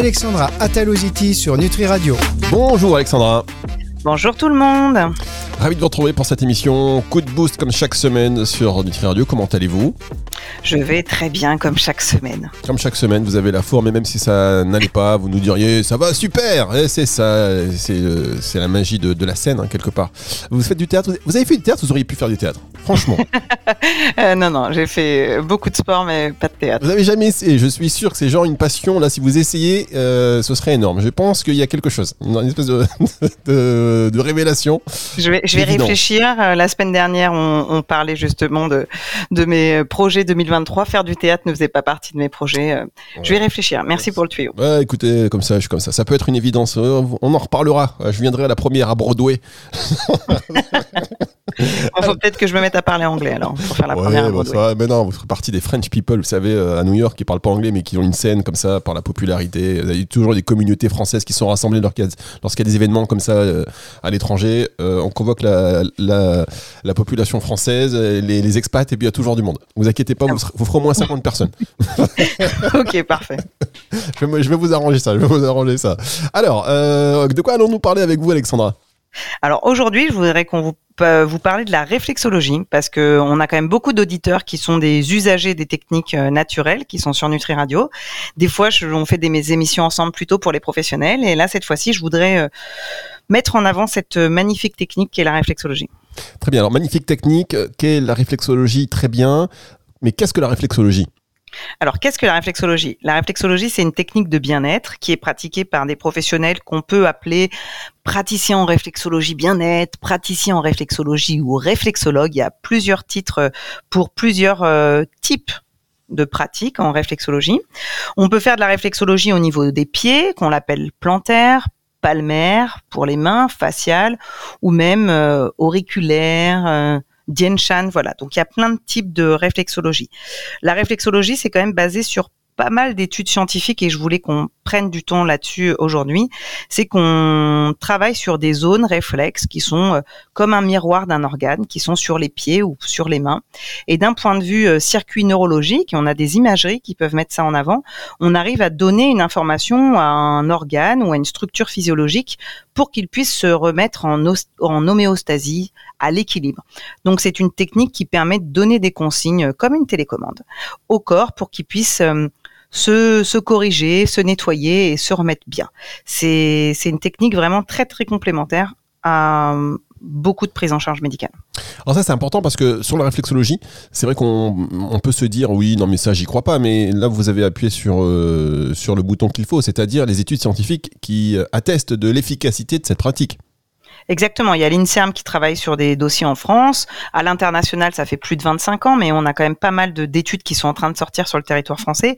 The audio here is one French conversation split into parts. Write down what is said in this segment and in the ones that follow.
Alexandra Ataloziti sur Nutri Radio. Bonjour Alexandra. Bonjour tout le monde. Ravi de vous retrouver pour cette émission. Coup de boost comme chaque semaine sur Nutri Radio. Comment allez-vous? Je vais très bien comme chaque semaine. Comme chaque semaine, vous avez la forme et même si ça n'allait pas, vous nous diriez ça va super. Et c'est ça, c'est euh, c'est la magie de, de la scène hein, quelque part. Vous faites du théâtre. Vous avez fait du théâtre. Vous auriez pu faire du théâtre. Franchement. Euh, non, non, j'ai fait beaucoup de sport, mais pas de théâtre. Vous avez jamais essayé. Je suis sûr que c'est genre une passion. Là, si vous essayez, euh, ce serait énorme. Je pense qu'il y a quelque chose, une espèce de, de, de révélation. Je vais, je vais Évident. réfléchir. Euh, La semaine dernière, on, on parlait justement de, de mes projets 2023. Faire du théâtre ne faisait pas partie de mes projets. Je vais réfléchir. Merci pour le tuyau. Écoutez, comme ça, je suis comme ça. Ça peut être une évidence. On en reparlera. Je viendrai à la première à Broadway. Il faut peut-être que je me mette à parler anglais alors pour faire la Ouais, première. bah, ça mais non, vous ferez partie des French people, vous savez, euh, à New York, qui parlent pas anglais, mais qui ont une scène comme ça par la popularité. Il y a toujours des communautés françaises qui sont rassemblées lorsqu'il y a, lorsqu'il y a des événements comme ça euh, à l'étranger. Euh, on convoque la, la, la population française, les, les expats, et puis il y a toujours du monde. Vous inquiétez pas, vous, serez- vous ferez au moins 50 personnes. ok, parfait. Je vais, je vais vous arranger ça. Je vais vous arranger ça. Alors, euh, de quoi allons-nous parler avec vous, Alexandra? Alors aujourd'hui, je voudrais qu'on vous, parler de la réflexologie parce que on a quand même beaucoup d'auditeurs qui sont des usagers des techniques euh, naturelles qui sont sur Nutri Radio. Des fois, on fait des mes émissions ensemble plutôt pour les professionnels et là cette fois-ci, je voudrais euh, mettre en avant cette euh, magnifique technique qui est la réflexologie. Très bien. Alors, magnifique technique. Qu'est la réflexologie? Très bien. Mais qu'est-ce que la réflexologie? Alors, qu'est-ce que la réflexologie? La réflexologie, c'est une technique de bien-être qui est pratiquée par des professionnels qu'on peut appeler praticiens en réflexologie bien-être, praticiens en réflexologie ou réflexologue. Il y a plusieurs titres pour plusieurs euh, types de pratiques en réflexologie. On peut faire de la réflexologie au niveau des pieds, qu'on l'appelle plantaire, palmaire pour les mains, faciale, ou même euh, auriculaire, euh, Dien Shan, voilà. Donc il y a plein de types de réflexologie. La réflexologie, c'est quand même basé sur pas mal d'études scientifiques et je voulais qu'on prenne du temps là-dessus aujourd'hui. C'est qu'on travaille sur des zones réflexes qui sont euh, comme un miroir d'un organe, qui sont sur les pieds ou sur les mains. Et d'un point de vue euh, circuit neurologique, on a des imageries qui peuvent mettre ça en avant, on arrive à donner une information à un organe ou à une structure physiologique pour qu'il puisse se remettre en, os- en homéostasie, à l'équilibre. Donc c'est une technique qui permet de donner des consignes euh, comme une télécommande au corps pour qu'il puisse euh, se, corriger, se nettoyer et se remettre bien. C'est une technique vraiment très très complémentaire à beaucoup de prises en charge médicale. Alors ça c'est important parce que sur la réflexologie, c'est vrai qu'on on peut se dire oui non mais ça j'y crois pas, mais là vous avez appuyé sur euh, sur le bouton qu'il faut, c'est-à-dire les études scientifiques qui euh, attestent de l'efficacité de cette pratique. Exactement, il y a l'INSERM qui travaille sur des dossiers en France. À l'international, ça fait plus de 25 ans, mais on a quand même pas mal de- d'études qui sont en train de sortir sur le territoire français.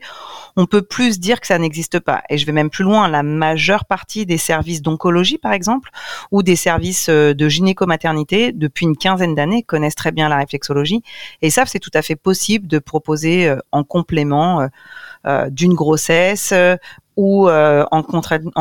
On peut plus dire que ça n'existe pas. Et je vais même plus loin, la majeure partie des services d'oncologie, par exemple, ou des services euh, de gynéco-maternité, depuis une quinzaine d'années, connaissent très bien la réflexologie et savent c'est tout à fait possible de proposer euh, en complément euh, d'une grossesse ou euh, en,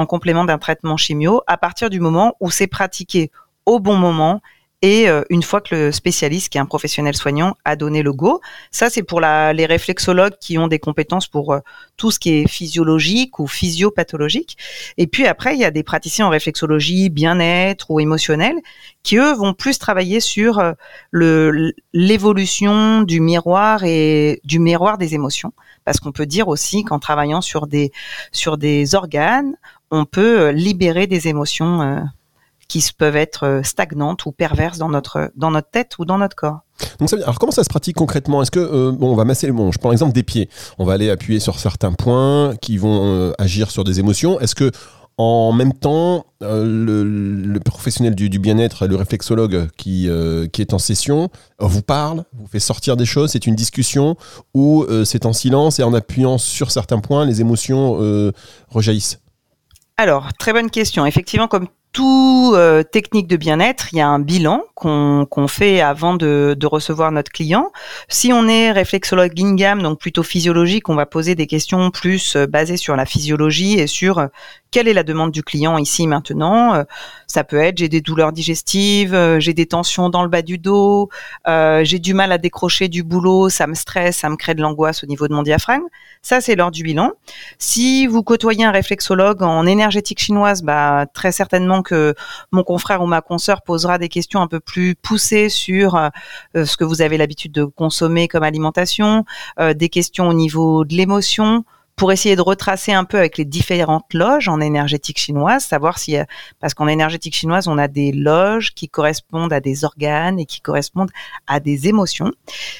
complément d'un traitement chimio à partir du moment où c'est pratiqué au bon moment et euh, une fois que le spécialiste, qui est un professionnel soignant, a donné le go. Ça, c'est pour la, les réflexologues qui ont des compétences pour euh, tout ce qui est physiologique ou physiopathologique. Et puis après, il y a des praticiens en réflexologie bien-être ou émotionnel qui, eux, vont plus travailler sur euh, l'évolution du miroir et du miroir des émotions. Parce qu'on peut dire aussi qu'en travaillant sur des, sur des organes, on peut euh, libérer des émotions qui peuvent être euh, stagnantes ou perverses dans notre, dans notre tête ou dans notre corps. Donc ça alors comment ça se pratique concrètement? Est-ce que euh, bon on va masser bon je prends l'exemple des pieds, on va aller appuyer sur certains points qui vont euh, agir sur des émotions. Est-ce que en même temps, euh, le, le professionnel du, du bien-être, le réflexologue qui, euh, qui est en session, vous parle, vous fait sortir des choses, c'est une discussion ou euh, c'est en silence et en appuyant sur certains points, les émotions rejaillissent? Alors, très bonne question. Effectivement, comme tout euh, technique de bien-être, il y a un bilan qu'on fait avant de, de, recevoir notre client. Si on est réflexologue in donc plutôt physiologique, on va poser des questions plus euh, basées sur la physiologie et sur euh, quelle est la demande du client ici maintenant. ça peut être j'ai des douleurs digestives, j'ai des tensions dans le bas du dos, j'ai du mal à décrocher du boulot, ça me stresse, ça me crée de l'angoisse au niveau de mon diaphragme. Ça, c'est lors du bilan. Si vous côtoyez un réflexologue en énergétique chinoise, bah, très certainement que mon confrère ou ma consoeur posera des questions un peu plus poussées sur euh, ce que vous avez l'habitude de consommer comme alimentation, euh, des questions au niveau de l'émotion, pour essayer de retracer un peu avec les différentes loges en énergétique chinoise, savoir si, parce qu'en énergétique chinoise, on a des loges qui correspondent à des organes et qui correspondent à des émotions.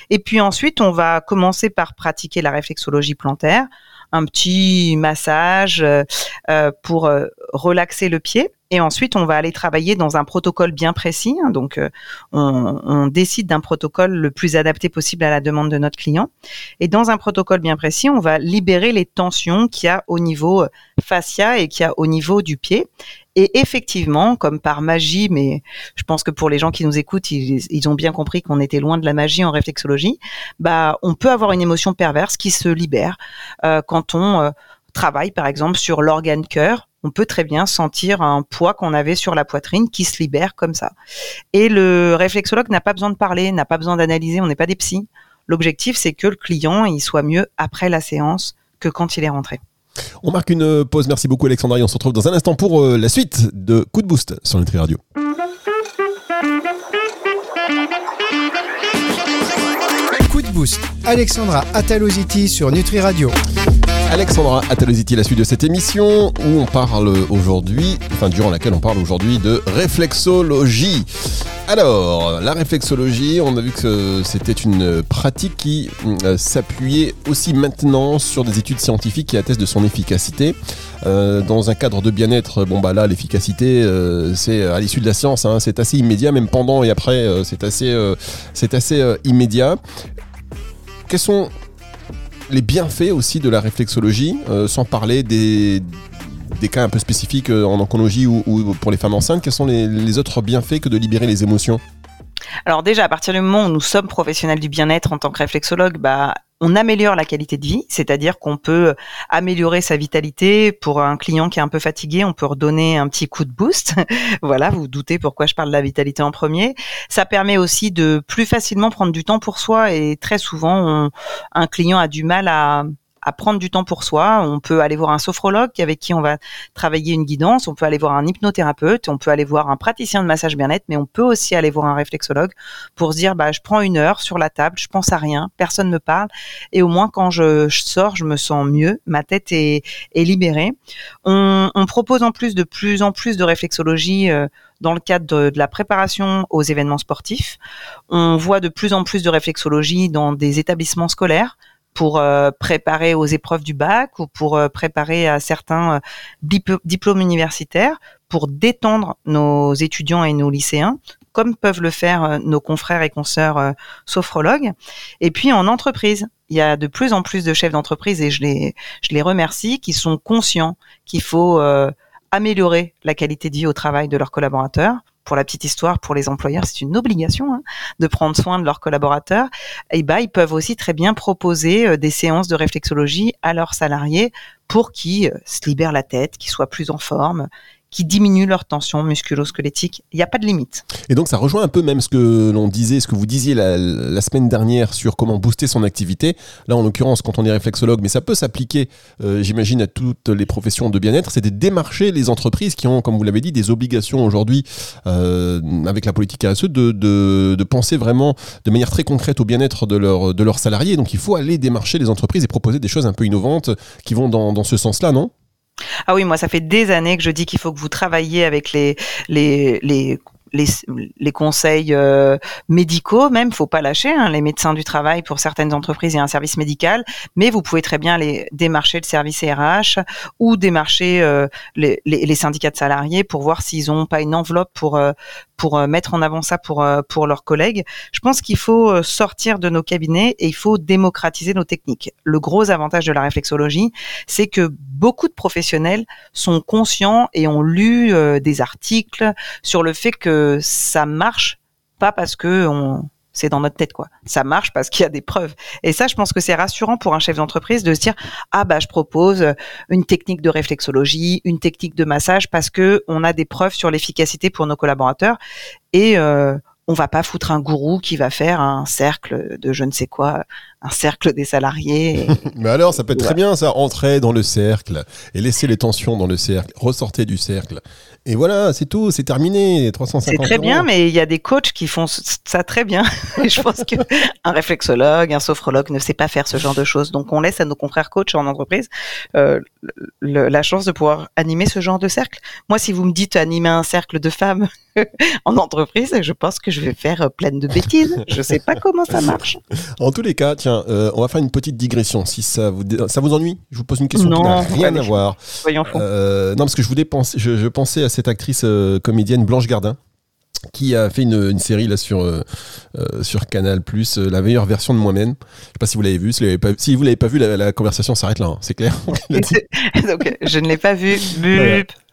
Et puis ensuite, on va commencer par pratiquer la réflexologie plantaire, un petit massage euh, euh, pour euh, relaxer le pied. Et ensuite, on va aller travailler dans un protocole bien précis. Hein. donc, euh, on, décide d'un protocole le plus adapté possible à la demande de notre client. Et dans un protocole bien précis, on va libérer les tensions qu'il y a au niveau euh, fascia et qu'il y a au niveau du pied. Et effectivement, comme par magie, mais je pense que pour les gens qui nous écoutent, ils, ont bien compris qu'on était loin de la magie en réflexologie. Bah, on peut avoir une émotion perverse qui se libère euh, quand on travaille, par exemple, sur l'organe cœur on peut très bien sentir un poids qu'on avait sur la poitrine qui se libère comme ça. Et le réflexologue n'a pas besoin de parler, n'a pas besoin d'analyser, on n'est pas des psys. L'objectif, c'est que le client il soit mieux après la séance que quand il est rentré. On marque une pause. Merci beaucoup, Alexandra. Et on se retrouve dans un instant pour euh, la suite de Coup de Boost sur Nutri Radio. Coup de Boost. Alexandra Ataloziti sur Nutri Radio. Alexandra Ataloziti, la suite de cette émission où on parle aujourd'hui, enfin durant laquelle on parle aujourd'hui de réflexologie. Alors, la réflexologie, on a vu que c'était une pratique qui euh, s'appuyait aussi maintenant sur des études scientifiques qui attestent de son efficacité. Euh, dans un cadre de bien-être, bon bah là, l'efficacité, euh, c'est à l'issue de la science, hein, c'est assez immédiat, même pendant et après, c'est assez, c'est assez immédiat. Quels sont les bienfaits aussi de la réflexologie, euh, sans parler des, cas un peu spécifiques euh, en oncologie ou, pour les femmes enceintes, quels sont les autres bienfaits que de libérer les émotions? Alors déjà, à partir du moment où nous sommes professionnels du bien-être en tant que réflexologue, bah, on améliore la qualité de vie, c'est-à-dire qu'on peut améliorer sa vitalité. Pour un client qui est un peu fatigué, on peut redonner un petit coup de boost. voilà, vous, vous doutez pourquoi je parle de la vitalité en premier. Ça permet aussi de plus facilement prendre du temps pour soi et très souvent, un client a du mal à à prendre du temps pour soi. On peut aller voir un sophrologue avec qui on va travailler une guidance. On peut aller voir un hypnothérapeute. On peut aller voir un praticien de massage bien-être, mais on peut aussi aller voir un réflexologue pour se dire, bah, je prends une heure sur la table, je pense à rien, personne me parle, et au moins quand je, sors, je me sens mieux, ma tête est, libérée. On, propose en plus de plus en plus de réflexologie. Euh, dans le cadre de, la préparation aux événements sportifs. On voit de plus en plus de réflexologie dans des établissements scolaires pour euh, préparer aux épreuves du bac ou pour euh, préparer à certains euh, diplômes universitaires, pour détendre nos étudiants et nos lycéens, comme peuvent le faire nos confrères et consoeurs sophrologues. Et puis en entreprise, il y a de plus en plus de chefs d'entreprise et je les, je les remercie, qui sont conscients qu'il faut améliorer la qualité de vie au travail de leurs collaborateurs pour la petite histoire, pour les employeurs, c'est une obligation hein, de prendre soin de leurs collaborateurs. Et bah, ils peuvent aussi très bien proposer euh, des séances de réflexologie à leurs salariés pour qu'ils euh, se libèrent la tête, qu'ils soient plus en forme qui diminuent leur tension musculo-squelettique. Il n'y a pas de limite. Et donc ça rejoint un peu même ce que l'on disait, ce que vous disiez la, semaine dernière sur comment booster son activité. Là, en l'occurrence, quand on est réflexologue, mais ça peut s'appliquer, euh, j'imagine, à toutes les professions de bien-être, c'est de démarcher les entreprises qui ont, comme vous l'avez dit, des obligations aujourd'hui euh, avec la politique RSE de, de, de, penser vraiment de manière très concrète au bien-être de, leur, de leurs salariés. Donc il faut aller démarcher les entreprises et proposer des choses un peu innovantes qui vont dans, dans ce sens-là, non? Ah oui, moi, ça fait des années que je dis qu'il faut que vous travailliez avec les, les, les les, conseils euh, médicaux même, faut pas lâcher hein, les médecins du travail pour certaines entreprises et un service médical, mais vous pouvez très bien les démarcher le service RH ou démarcher euh, les, les, syndicats de salariés pour voir s'ils ont pas une enveloppe pour euh, pour mettre en avant ça pour pour leurs collègues. Je pense qu'il faut sortir de nos cabinets et il faut démocratiser nos techniques. Le gros avantage de la réflexologie, c'est que beaucoup de professionnels sont conscients et ont lu des articles sur le fait que ça marche pas parce que on c'est dans notre tête quoi. Ça marche parce qu'il y a des preuves. Et ça, je pense que c'est rassurant pour un chef d'entreprise de se dire ah bah je propose une technique de réflexologie, une technique de massage parce que on a des preuves sur l'efficacité pour nos collaborateurs et euh, on va pas foutre un gourou qui va faire un cercle de je ne sais quoi, un cercle des salariés. Mais alors, ça peut être très bien ça, entrer dans le cercle et laisser les tensions dans le cercle, ressortir du cercle. Et voilà, c'est tout, c'est terminé, 350 C'est très bien, mais il y a des coachs qui font ça très bien. Et je pense qu'un réflexologue, un sophrologue ne sait pas faire ce genre de choses. Donc on laisse à nos confrères coachs en entreprise euh, la chance de pouvoir animer ce genre de cercle. Moi, si vous me dites animer un cercle de femmes en entreprise, je pense que je vais faire plein de bêtises. Je sais pas comment ça marche. En tous les cas, tiens, euh, on va faire une petite digression. Si ça vous, ça vous ennuie, je vous pose une question qui n'a rien à voir. Euh, non, parce que je voulais penser, je, je pensais à cette actrice euh, comédienne Blanche Gardin qui a fait une, série là sur euh, euh, sur Canal Plus, la meilleure version de moi-même. Je sais pas si vous l'avez vu. Si, vous l'avez pas, vu, la, conversation s'arrête là. Hein, c'est clair. Donc, je ne l'ai pas vu.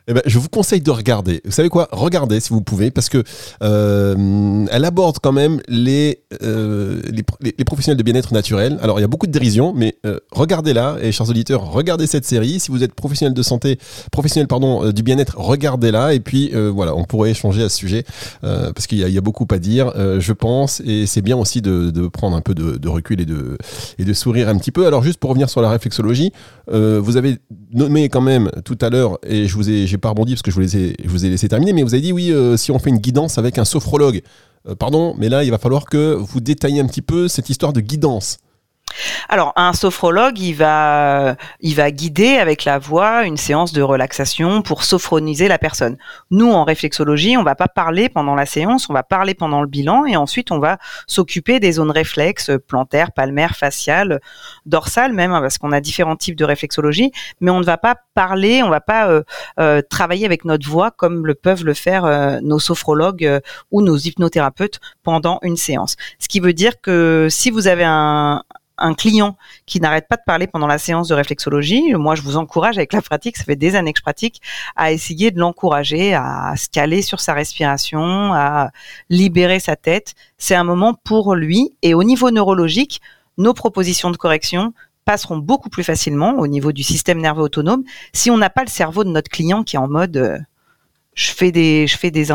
Eh ben, je vous conseille de regarder. Vous savez quoi? Regardez si vous pouvez, parce que euh, elle aborde quand même les, euh, les, professionnels de bien-être naturel. Alors, il y a beaucoup de dérision, mais euh, regardez-la. Et chers auditeurs, regardez cette série. Si vous êtes professionnel de santé, professionnel pardon du bien-être, regardez-la. Et puis voilà, on pourrait échanger à ce sujet parce qu'il y, a beaucoup à dire, je pense. Et c'est bien aussi de, de, prendre un peu de, de, recul et de, et de sourire un petit peu. Alors, juste pour revenir sur la réflexologie, vous avez nommé quand même tout à l'heure, et je vous ai pas rebondi parce que je vous, ai, laissé terminer, mais vous avez dit oui, euh, si on fait une guidance avec un sophrologue. Euh, pardon, mais là, il va falloir que vous détaillez un petit peu cette histoire de guidance. Alors, un sophrologue, il va, il va guider avec la voix une séance de relaxation pour sophroniser la personne. Nous, en réflexologie, on va pas parler pendant la séance, on va parler pendant le bilan et ensuite on va s'occuper des zones réflexes plantaires, palmaires, faciales, dorsales même, hein, parce qu'on a différents types de réflexologie, mais on ne va pas parler, on va pas euh, euh, travailler avec notre voix comme le peuvent le faire euh, nos sophrologues ou nos hypnothérapeutes pendant une séance. Ce qui veut dire que si vous avez un, un client qui n'arrête pas de parler pendant la séance de réflexologie, moi je vous encourage avec la pratique, ça fait des années que je pratique, à essayer de l'encourager à se caler sur sa respiration, à libérer sa tête. C'est un moment pour lui et au niveau neurologique, nos propositions de correction passeront beaucoup plus facilement au niveau du système nerveux autonome si on n'a pas le cerveau de notre client qui est en mode euh, je fais des je fais des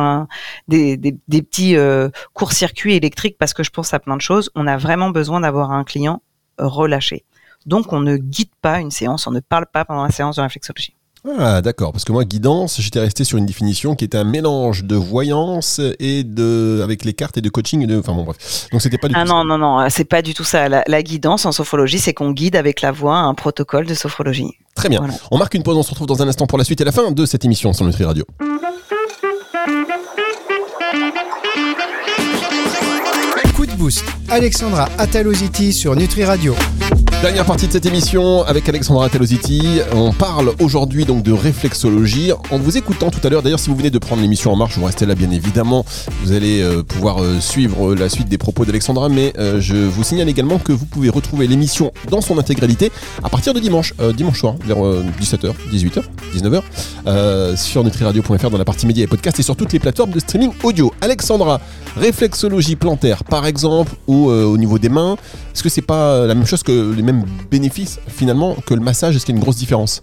des, petits euh, courts-circuits électriques parce que je pense à plein de choses. On a vraiment besoin d'avoir un client relâché. Donc, on ne guide pas une séance, on ne parle pas pendant la séance de réflexologie. Ah d'accord, parce que moi guidance, j'étais resté sur une définition qui était un mélange de voyance et de avec les cartes et de coaching et de enfin bon bref. Donc c'était pas du ah tout non, non non c'est pas du tout ça. La, guidance en sophrologie, c'est qu'on guide avec la voix un protocole de sophrologie. Très bien. On marque une pause, on se retrouve dans un instant pour la suite et la fin de cette émission sur Nutri Radio. Alexandra Ataloziti sur Nutri Radio. Dernière partie de cette émission avec Alexandra Telositi. On parle aujourd'hui donc de réflexologie. En vous écoutant tout à l'heure, d'ailleurs, si vous venez de prendre l'émission en marche, vous restez là bien évidemment. Vous allez euh, pouvoir euh, suivre la suite des propos d'Alexandra, mais euh, je vous signale également que vous pouvez retrouver l'émission dans son intégralité à partir de dimanche, dimanche soir, vers 17h, 18h, 19h, sur nutriradio.fr dans la partie médias et podcasts et sur toutes les plateformes de streaming audio. Alexandra, réflexologie plantaire par exemple, ou au niveau des mains, est-ce que c'est pas la même chose que les mêmes bénéfices finalement que le massage? Est-ce qu'il y a une grosse différence?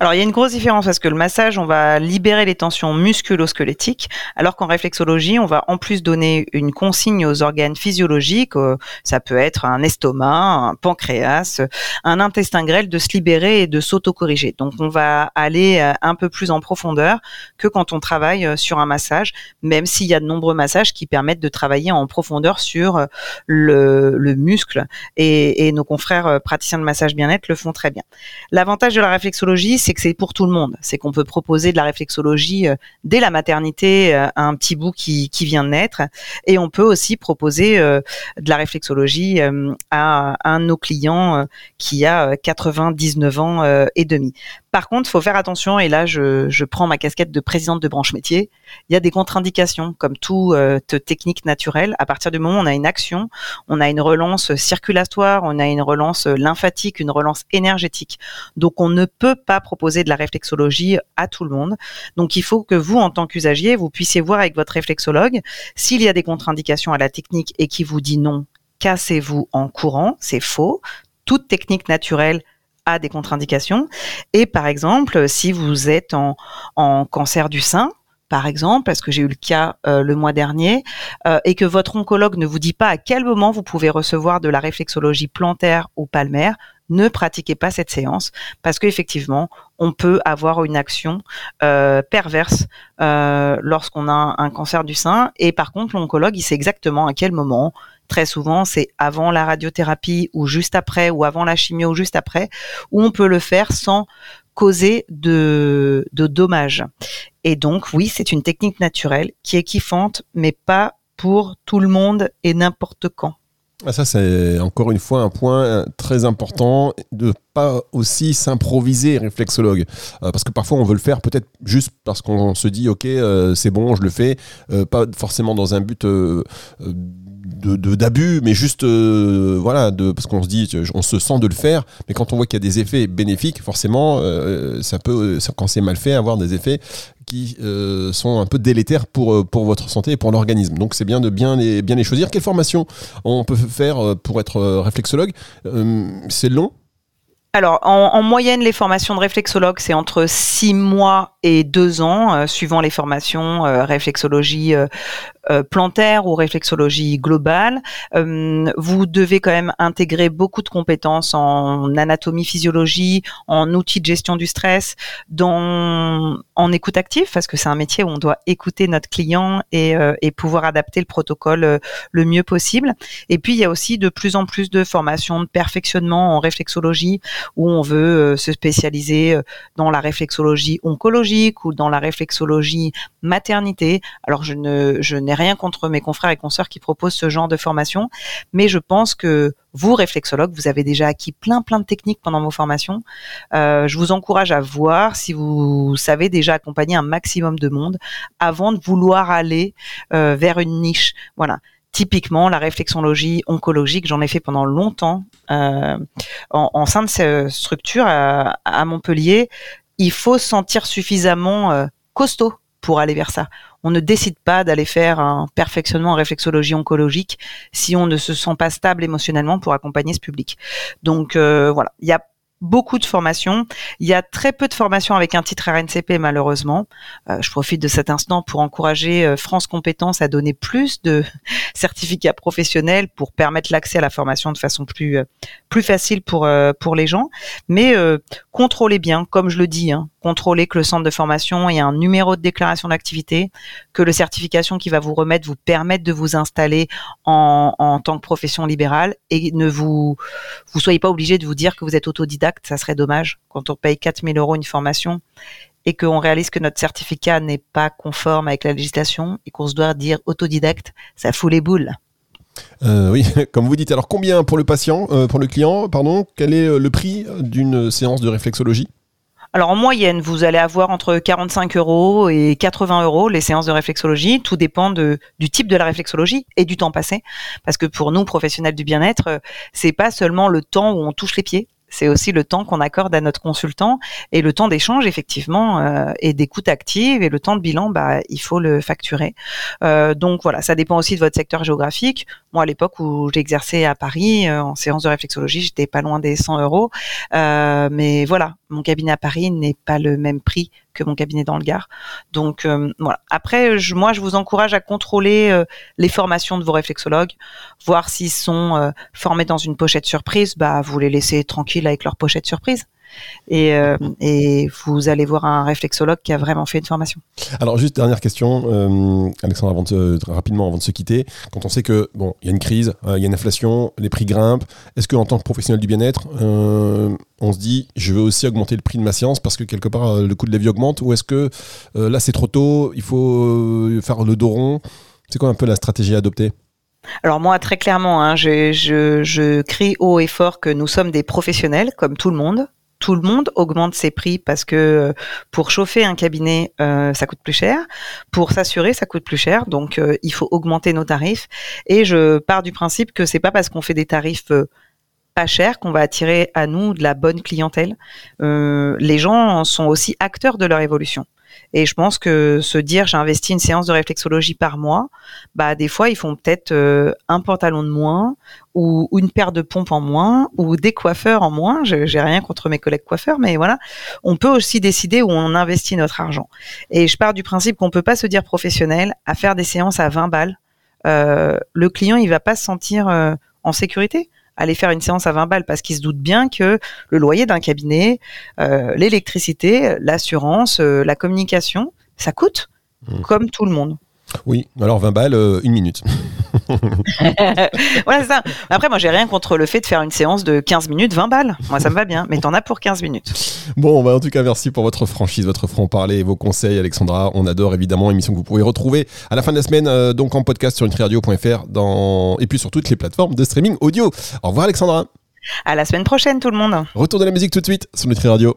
Alors il y a une grosse différence parce que le massage, on va libérer les tensions musculo-squelettiques, alors qu'en réflexologie, on va en plus donner une consigne aux organes physiologiques, euh, ça peut être un estomac, un pancréas, un intestin grêle, de se libérer et de s'auto-corriger. Donc on va aller euh, un peu plus en profondeur que quand on travaille euh, sur un massage, même s'il y a de nombreux massages qui permettent de travailler en profondeur sur le, muscle et, et nos confrères praticiens de massage bien-être le font très bien. L'avantage de la réflexologie c'est que c'est pour tout le monde. C'est qu'on peut proposer de la réflexologie euh, dès la maternité euh, à un petit bout qui, vient de naître, et on peut aussi proposer euh, de la réflexologie à un de nos clients qui a 99 ans et demi. Par contre, faut faire attention, et là, je, je, prends ma casquette de présidente de branche métier. Il y a des contre-indications, comme toute euh, technique naturelle. À partir du moment où on a une action, on a une relance circulatoire, on a une relance lymphatique, une relance énergétique. Donc, on ne peut pas proposer de la réflexologie à tout le monde. Donc, il faut que vous, en tant qu'usagier, vous puissiez voir avec votre réflexologue s'il y a des contre-indications à la technique et qui vous dit non, cassez-vous en courant, c'est faux. Toute technique naturelle a des contre-indications. Et par exemple, si vous êtes en, cancer du sein, par exemple, parce que j'ai eu le cas euh, le mois dernier, euh, et que votre oncologue ne vous dit pas à quel moment vous pouvez recevoir de la réflexologie plantaire ou palmaire, ne pratiquez pas cette séance parce qu'effectivement, on peut avoir une action euh, perverse lorsqu'on a un cancer du sein. Et par contre, l'oncologue, il sait exactement à quel moment Très souvent, c'est avant la radiothérapie ou juste après, ou avant la chimio ou juste après, où on peut le faire sans causer de, de dommages. Et donc, oui, c'est une technique naturelle qui est kiffante, mais pas pour tout le monde et n'importe quand. Ah, ça, c'est encore une fois un point très important de pas aussi s'improviser réflexologue. Euh, parce que parfois, on veut le faire peut-être juste parce qu'on se dit, OK, euh, c'est bon, je le fais, euh, pas forcément dans un but de d'abus, mais juste euh, voilà, de, parce qu'on se dit, on se sent de le faire, mais quand on voit qu'il y a des effets bénéfiques, forcément, euh, ça peut, quand c'est mal fait, avoir des effets qui euh, sont un peu délétères pour, pour votre santé et pour l'organisme. Donc c'est bien de bien les, bien les choisir. Quelle formation on peut faire pour être réflexologue? C'est long alors, en, moyenne, les formations de réflexologue, c'est entre six mois et deux ans, suivant les formations réflexologie euh, plantaire ou réflexologie globale. Euh, vous devez quand même intégrer beaucoup de compétences en anatomie, physiologie, en outils de gestion du stress, dans, en écoute active, parce que c'est un métier où on doit écouter notre client et, euh, et pouvoir adapter le protocole le mieux possible. Et puis, il y a aussi de plus en plus de formations de perfectionnement en réflexologie, où on veut se spécialiser dans la réflexologie oncologique ou dans la réflexologie maternité. Alors, je ne, je n'ai rien contre mes confrères et consoeurs qui proposent ce genre de formation, mais je pense que vous, réflexologues, vous avez déjà acquis plein plein de techniques pendant vos formations. Euh, je vous encourage à voir si vous savez déjà accompagner un maximum de monde avant de vouloir aller euh, vers une niche. Voilà typiquement la réflexologie oncologique, j'en ai fait pendant longtemps euh, en, sein de cette structure à, Montpellier. Il faut se sentir suffisamment costaud pour aller vers ça. On ne décide pas d'aller faire un perfectionnement en réflexologie oncologique si on ne se sent pas stable émotionnellement pour accompagner ce public. Donc euh, voilà, il y a beaucoup de formations. Il y a très peu de formations avec un titre RNCP malheureusement. Euh, je profite de cet instant pour encourager euh, France Compétences à donner plus de certificats professionnels pour permettre l'accès à la formation de façon plus euh, plus facile pour pour les gens. Mais contrôlez bien, comme je le dis, hein, contrôlez que le centre de formation ait un numéro de déclaration d'activité, que le certification qui va vous remettre vous permette de vous installer en, en tant que profession libérale et ne vous vous soyez pas obligé de vous dire que vous êtes autodidacte ça serait dommage quand on paye 4000 euros une formation et qu'on réalise que notre certificat n'est pas conforme avec la législation et qu'on se doit dire autodidacte, ça fout les boules. Euh, oui, comme vous dites. Alors combien pour le patient, euh, pour le client, pardon, quel est euh, le prix d'une séance de réflexologie? Alors en moyenne, vous allez avoir entre 45 euros et 80 euros les séances de réflexologie. Tout dépend de, du type de la réflexologie et du temps passé, parce que pour nous professionnels du bien-être, c'est pas seulement le temps où on touche les pieds, c'est aussi le temps qu'on accorde à notre consultant et le temps d'échange effectivement euh, et d'écoute active et le temps de bilan, bah il faut le facturer. Euh, donc voilà, ça dépend aussi de votre secteur géographique. Moi à l'époque où j'exerçais à Paris euh, en séance de réflexologie, j'étais pas loin des 100 euros, mais voilà, mon cabinet à Paris n'est pas le même prix que mon cabinet dans le Gard. Donc euh, voilà. Après, je, moi, je vous encourage à contrôler euh, les formations de vos réflexologues, voir s'ils sont euh, formés dans une pochette surprise. Bah, vous les laissez tranquilles avec leur pochette surprise. Euh, et, vous allez voir un réflexologue qui a vraiment fait une formation. Alors juste dernière question, euh, Alexandre, avant rapidement avant de se quitter, quand on sait que bon, il y a une crise, euh, il y a une inflation, les prix grimpent, est-ce que en tant que professionnel du bien-être, on se dit je veux aussi augmenter le prix de ma séance parce que quelque part le coût de la vie augmente, ou est-ce que là c'est trop tôt, il faut faire le dos rond? C'est quoi un peu la stratégie à adopter? Alors moi, très clairement, hein, je, je, je crie haut et fort que nous sommes des professionnels, comme tout le monde tout le monde augmente ses prix parce que euh, pour chauffer un cabinet, euh, ça coûte plus cher. Pour s'assurer, ça coûte plus cher. Donc, euh, il faut augmenter nos tarifs. Et je pars du principe que c'est pas parce qu'on fait des tarifs pas chers qu'on va attirer à nous de la bonne clientèle. les gens sont aussi acteurs de leur évolution. Et je pense que se dire j'ai investi une séance de réflexologie par mois, bah des fois ils font peut-être euh, un pantalon de moins ou, une paire de pompes en moins ou des coiffeurs en moins. J'ai rien contre mes collègues coiffeurs, mais voilà, on peut aussi décider où on investit notre argent. Et je pars du principe qu'on peut pas se dire professionnel à faire des séances à 20 balles. Euh, le client il va pas se sentir euh, en sécurité aller faire une séance à 20 balles parce qu'il se doute bien que le loyer d'un cabinet, euh, l'électricité, l'assurance, euh, la communication, ça coûte mmh. comme tout le monde. Oui, alors 20 balles, euh, une minute. voilà, c'est ça. Après, moi, j'ai rien contre le fait de faire une séance de 15 minutes, 20 balles. Moi, ça me va bien, mais t'en as pour 15 minutes. Bon, bah, en tout cas, merci pour votre franchise, votre franc-parler et vos conseils, Alexandra. On adore évidemment émission que vous pouvez retrouver à la fin de la semaine, euh, donc en podcast sur nutriradio.fr dans... et puis sur toutes les plateformes de streaming audio. Au revoir, Alexandra. À la semaine prochaine, tout le monde. Retour de la musique tout de suite sur Nutri Radio.